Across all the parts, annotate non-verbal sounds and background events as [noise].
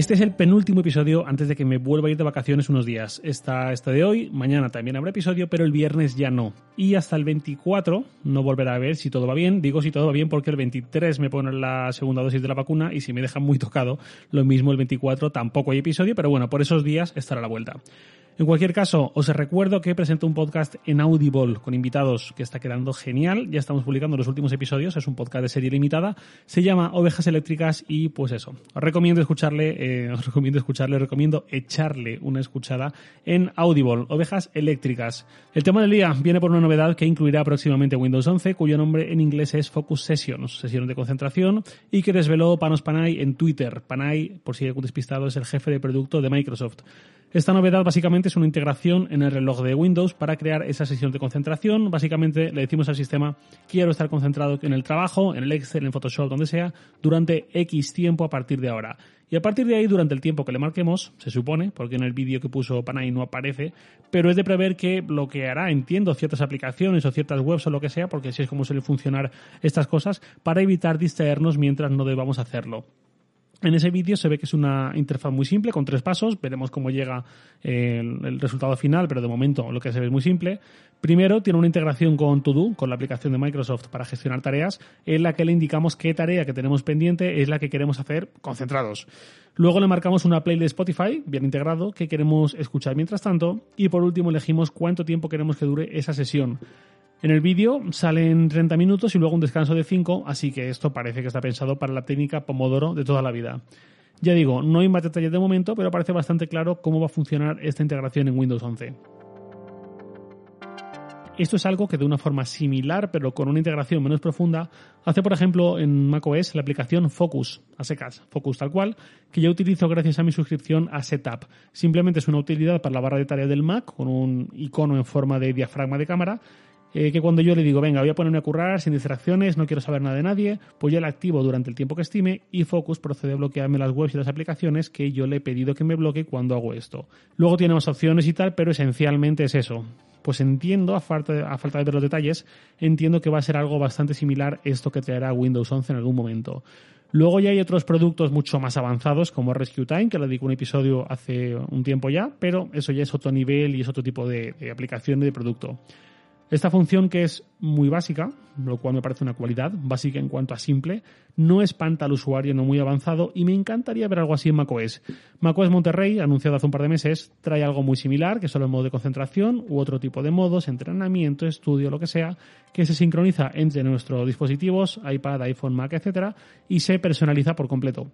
Este es el penúltimo episodio antes de que me vuelva a ir de vacaciones unos días. Está este de hoy, mañana también habrá episodio, pero el viernes ya no. Y hasta el 24 no volverá a ver si todo va bien. Digo si todo va bien porque el 23 me ponen la segunda dosis de la vacuna y si me dejan muy tocado, lo mismo el 24 tampoco hay episodio, pero bueno, por esos días estará la vuelta. En cualquier caso, os recuerdo que presento un podcast en Audible con invitados que está quedando genial. Ya estamos publicando los últimos episodios. Es un podcast de serie limitada. Se llama Ovejas Eléctricas y pues eso. Os recomiendo escucharle, eh, os recomiendo escucharle, recomiendo echarle una escuchada en Audible, Ovejas Eléctricas. El tema del día viene por una novedad que incluirá próximamente Windows 11, cuyo nombre en inglés es Focus Sessions, sesiones de concentración, y que desveló Panos Panay en Twitter. Panay, por si hay algún despistado, es el jefe de producto de Microsoft. Esta novedad básicamente es una integración en el reloj de Windows para crear esa sesión de concentración. Básicamente le decimos al sistema quiero estar concentrado en el trabajo, en el Excel, en Photoshop, donde sea, durante X tiempo a partir de ahora. Y a partir de ahí, durante el tiempo que le marquemos, se supone, porque en el vídeo que puso Panay no aparece, pero es de prever que bloqueará, entiendo, ciertas aplicaciones o ciertas webs o lo que sea, porque así es como suelen funcionar estas cosas, para evitar distraernos mientras no debamos hacerlo. En ese vídeo se ve que es una interfaz muy simple, con tres pasos. Veremos cómo llega el, resultado final, pero de momento lo que se ve es muy simple. Primero, tiene una integración con Todo, con la aplicación de Microsoft para gestionar tareas, en la que le indicamos qué tarea que tenemos pendiente es la que queremos hacer concentrados. Luego le marcamos una playlist Spotify, bien integrado, que queremos escuchar mientras tanto. Y por último, elegimos cuánto tiempo queremos que dure esa sesión. En el vídeo salen 30 minutos y luego un descanso de 5, así que esto parece que está pensado para la técnica Pomodoro de toda la vida. Ya digo, no hay más detalles de momento, pero parece bastante claro cómo va a funcionar esta integración en Windows 11. Esto es algo que de una forma similar, pero con una integración menos profunda, hace por ejemplo en macOS la aplicación Focus, a secas, Focus tal cual, que yo utilizo gracias a mi suscripción a Setup. Simplemente es una utilidad para la barra de tareas del Mac con un icono en forma de diafragma de cámara eh, que cuando yo le digo, venga, voy a ponerme a currar sin distracciones, no quiero saber nada de nadie, pues yo la activo durante el tiempo que estime y Focus procede a bloquearme las webs y las aplicaciones que yo le he pedido que me bloquee cuando hago esto. Luego tiene más opciones y tal, pero esencialmente es eso. Pues entiendo, a falta, de, a falta de ver los detalles, entiendo que va a ser algo bastante similar esto que traerá Windows 11 en algún momento. Luego ya hay otros productos mucho más avanzados como Rescue Time, que le dedico un episodio hace un tiempo ya, pero eso ya es otro nivel y es otro tipo de, de aplicación y de producto. Esta función que es muy básica, lo cual me parece una cualidad, básica en cuanto a simple, no espanta al usuario no muy avanzado y me encantaría ver algo así en macOS. macOS Monterrey, anunciado hace un par de meses, trae algo muy similar, que son los modos de concentración u otro tipo de modos, entrenamiento, estudio, lo que sea, que se sincroniza entre nuestros dispositivos, iPad, iPhone, Mac, etc. y se personaliza por completo.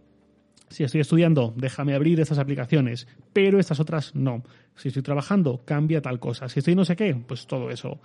Si estoy estudiando, déjame abrir estas aplicaciones, pero estas otras no. Si estoy trabajando, cambia tal cosa. Si estoy no sé qué, pues todo eso.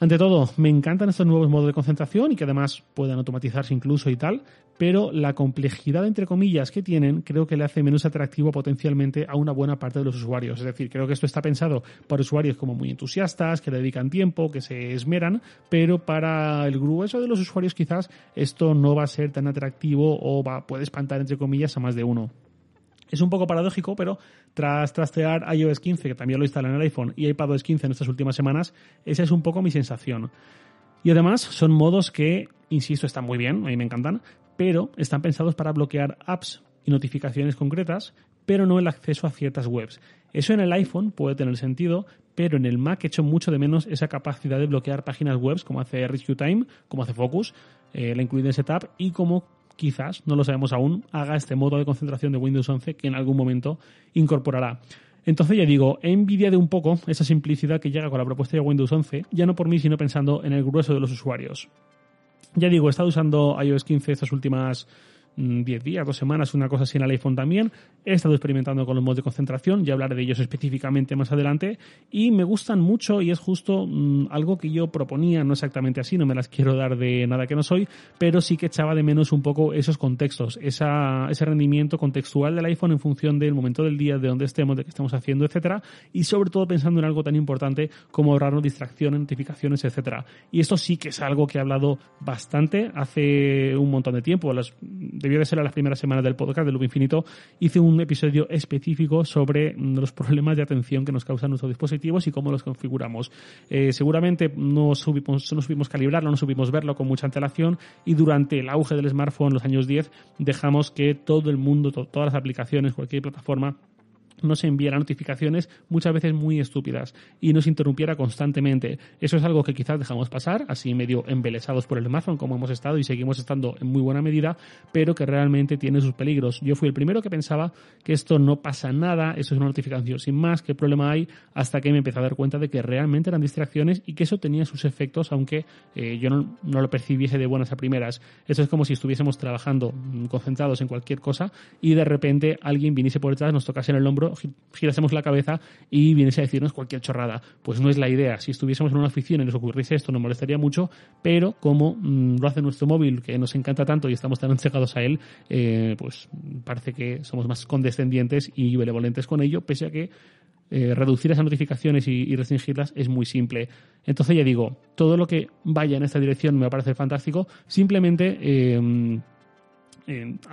Ante todo, me encantan estos nuevos modos de concentración y que además puedan automatizarse incluso y tal, pero la complejidad, entre comillas, que tienen creo que le hace menos atractivo potencialmente a una buena parte de los usuarios. Es decir, creo que esto está pensado para usuarios como muy entusiastas, que dedican tiempo, que se esmeran, pero para el grueso de los usuarios quizás esto no va a ser tan atractivo o va, puede espantar, entre comillas, a más de uno. Es un poco paradójico, pero tras trastear iOS 15, que también lo instala en el iPhone, y iPadOS 15 en estas últimas semanas, esa es un poco mi sensación. Y además son modos que, insisto, están muy bien, a mí me encantan, pero están pensados para bloquear apps y notificaciones concretas, pero no el acceso a ciertas webs. Eso en el iPhone puede tener sentido, pero en el Mac echo mucho de menos esa capacidad de bloquear páginas web como hace Rescue Time, como hace Focus, eh, la incluida en Setup, y como quizás, no lo sabemos aún, haga este modo de concentración de Windows 11 que en algún momento incorporará. Entonces ya digo, he envidiado un poco esa simplicidad que llega con la propuesta de Windows 11, ya no por mí, sino pensando en el grueso de los usuarios. Ya digo, he estado usando iOS 15 estas últimas 10 días, dos semanas, una cosa así en el iPhone también. He estado experimentando con los modos de concentración, ya hablaré de ellos específicamente más adelante, y me gustan mucho y es justo mm, algo que yo proponía, no exactamente así, no me las quiero dar de nada que no soy, pero sí que echaba de menos un poco esos contextos, esa, ese rendimiento contextual del iPhone en función del momento del día, de dónde estemos, de qué estamos haciendo, etcétera, y sobre todo pensando en algo tan importante como ahorrarnos distracciones, notificaciones, etcétera. Y esto sí que es algo que he hablado bastante hace un montón de tiempo, las, debió de ser a las primeras semanas del podcast de Loop Infinito, hice un un episodio específico sobre mm, los problemas de atención que nos causan nuestros dispositivos y cómo los configuramos. Eh, seguramente no subimos, no subimos calibrarlo, no subimos verlo con mucha antelación y durante el auge del smartphone, los años 10, dejamos que todo el mundo, todas las aplicaciones, cualquier plataforma, nos enviara notificaciones muchas veces muy estúpidas y nos interrumpiera constantemente. Eso es algo que quizás dejamos pasar, así medio embelesados por el smartphone como hemos estado y seguimos estando en muy buena medida, pero que realmente tiene sus peligros. Yo fui el primero que pensaba que esto no pasa nada, eso es una notificación sin más, qué problema hay, hasta que me empecé a dar cuenta de que realmente eran distracciones y que eso tenía sus efectos, aunque eh, yo no, no, lo percibiese de buenas a primeras. Eso es como si estuviésemos trabajando mm, concentrados en cualquier cosa y de repente alguien viniese por detrás, nos tocase en el hombro girásemos la cabeza y viniese a decirnos cualquier chorrada. Pues no es la idea. Si estuviésemos en una oficina y nos ocurriese esto, nos molestaría mucho, pero como mm, lo hace nuestro móvil, que nos encanta tanto y estamos tan entregados a él, eh, pues parece que somos más condescendientes y benevolentes con ello, pese a que eh, reducir esas notificaciones y, restringirlas es muy simple. Entonces ya digo, todo lo que vaya en esta dirección me va a parecer fantástico. Simplemente eh,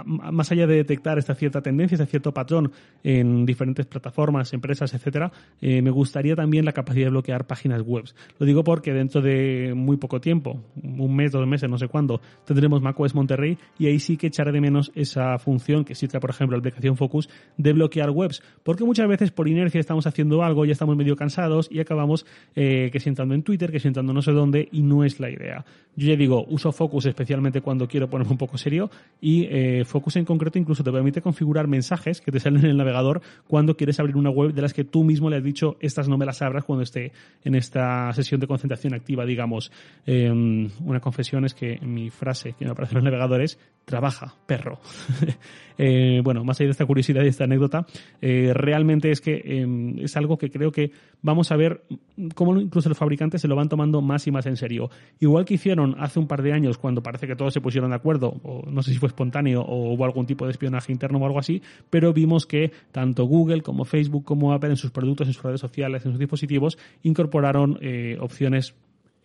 más allá de detectar esta cierta tendencia, este cierto patrón en diferentes plataformas, empresas, etcétera, eh, me gustaría también la capacidad de bloquear páginas web. Lo digo porque dentro de muy poco tiempo, un mes, dos meses, no sé cuándo, tendremos macOS Monterrey y ahí sí que echaré de menos esa función que existe, por ejemplo, la aplicación Focus de bloquear webs, porque muchas veces por inercia estamos haciendo algo, ya estamos medio cansados y acabamos eh, que sentando en Twitter, que sentando no sé dónde y no es la idea. Yo ya digo, uso Focus especialmente cuando quiero ponerme un poco serio y eh, Focus en concreto incluso te permite configurar mensajes que te salen en el navegador cuando quieres abrir una web de las que tú mismo le has dicho estas no me las abras cuando esté en esta sesión de concentración activa, digamos. Em, una confesión es que mi frase que me aparece en los navegadores trabaja, perro. [laughs] Eh, bueno, más allá de esta curiosidad y esta anécdota, eh, realmente es que em, es algo que creo que vamos a ver cómo incluso los fabricantes se lo van tomando más y más en serio. Igual que hicieron hace un par de años cuando parece que todos se pusieron de acuerdo, o no sé si fue espontáneo o hubo algún tipo de espionaje interno o algo así, pero vimos que tanto Google como Facebook como Apple en sus productos, en sus redes sociales, en sus dispositivos, incorporaron eh, opciones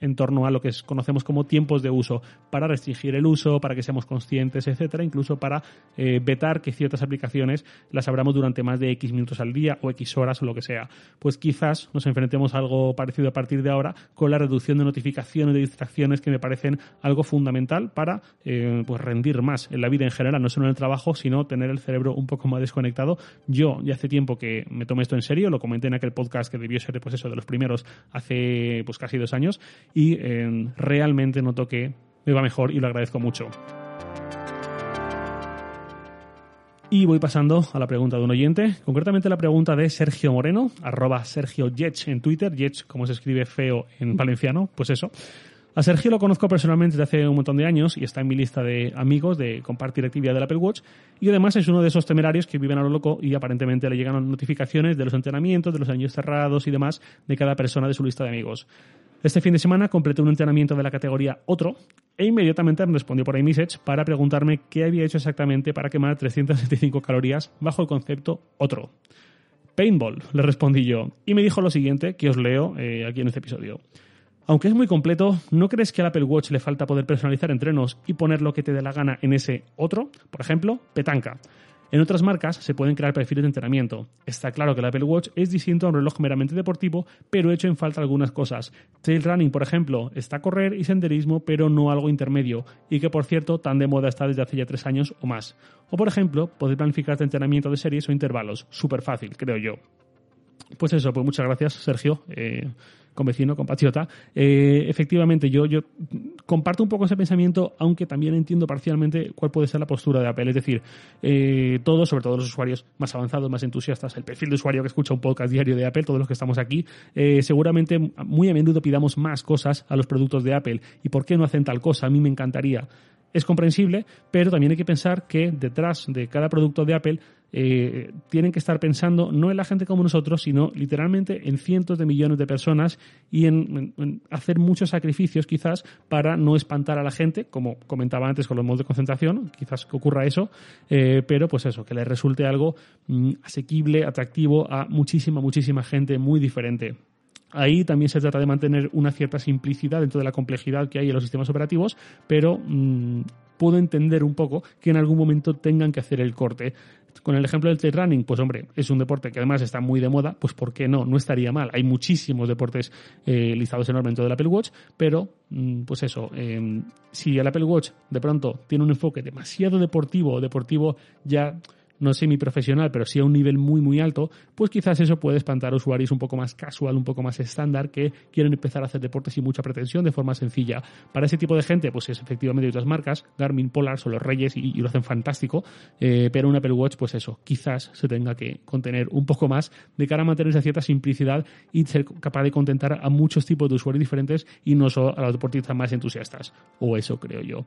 en torno a lo que conocemos como tiempos de uso, para restringir el uso, para que seamos conscientes, etcétera, incluso para eh, vetar que ciertas aplicaciones las abramos durante más de X minutos al día o X horas o lo que sea. Pues quizás nos enfrentemos a algo parecido a partir de ahora con la reducción de notificaciones, de distracciones que me parecen algo fundamental para eh, pues rendir más en la vida en general, no solo en el trabajo, sino tener el cerebro un poco más desconectado. Yo ya hace tiempo que me tomé esto en serio, lo comenté en aquel podcast que debió ser pues eso, de los primeros hace pues casi dos años y eh, realmente noto que me va mejor y lo agradezco mucho. Y voy pasando a la pregunta de un oyente, concretamente la pregunta de Sergio Moreno, arroba Sergio Yech en Twitter, Yech como se escribe feo en valenciano, pues eso. A Sergio lo conozco personalmente desde hace un montón de años y está en mi lista de amigos de compartir actividad del Apple Watch y además es uno de esos temerarios que viven a lo loco y aparentemente le llegan notificaciones de los entrenamientos, de los años cerrados y demás de cada persona de su lista de amigos. Este fin de semana completé un entrenamiento de la categoría Otro e inmediatamente me respondió por iMessage para preguntarme qué había hecho exactamente para quemar 375 calorías bajo el concepto Otro. Paintball, le respondí yo, y me dijo lo siguiente, que os leo eh, aquí en este episodio. Aunque es muy completo, ¿no crees que al Apple Watch le falta poder personalizar entrenos y poner lo que te dé la gana en ese otro? Por ejemplo, petanca. En otras marcas se pueden crear perfiles de entrenamiento. Está claro que el Apple Watch es distinto a un reloj meramente deportivo, pero hecho en falta algunas cosas. Trail running, por ejemplo, está correr y senderismo, pero no algo intermedio, y que por cierto tan de moda está desde hace ya tres años o más. O por ejemplo, poder planificar entrenamiento de series o intervalos. Súper fácil, creo yo. Pues eso, pues muchas gracias, Sergio. Eh, con vecino, compatriota, eh, efectivamente yo, yo comparto un poco ese pensamiento, aunque también entiendo parcialmente cuál puede ser la postura de Apple. Es decir, eh, todos, sobre todo los usuarios más avanzados, más entusiastas, el perfil de usuario que escucha un podcast diario de Apple, todos los que estamos aquí, eh, seguramente muy a menudo pidamos más cosas a los productos de Apple. ¿Y por qué no hacen tal cosa? A mí me encantaría es comprensible, pero también hay que pensar que detrás de cada producto de Apple eh, tienen que estar pensando no en la gente como nosotros, sino literalmente en cientos de millones de personas y en, hacer muchos sacrificios quizás para no espantar a la gente, como comentaba antes con los modos de concentración, quizás que ocurra eso, eh, pero pues eso, que les resulte algo mm, asequible, atractivo a muchísima, muchísima gente muy diferente. Ahí también se trata de mantener una cierta simplicidad dentro de la complejidad que hay en los sistemas operativos, pero mm, puedo entender un poco que en algún momento tengan que hacer el corte. Con el ejemplo del trail running, pues hombre, es un deporte que además está muy de moda, pues ¿por qué no? No estaría mal. Hay muchísimos deportes eh, listados enormemente del Apple Watch, pero mm, pues eso, em, si el Apple Watch de pronto tiene un enfoque demasiado deportivo, deportivo ya no semi-profesional, pero sí a un nivel muy, muy alto, pues quizás eso puede espantar a usuarios un poco más casual, un poco más estándar, que quieren empezar a hacer deportes sin mucha pretensión, de forma sencilla. Para ese tipo de gente, pues es efectivamente otras marcas, Garmin, Polar son los reyes y, lo hacen fantástico, eh, pero un Apple Watch, pues eso, quizás se tenga que contener un poco más de cara a mantener esa cierta simplicidad y ser capaz de contentar a muchos tipos de usuarios diferentes y no solo a los deportistas más entusiastas. O eso creo yo.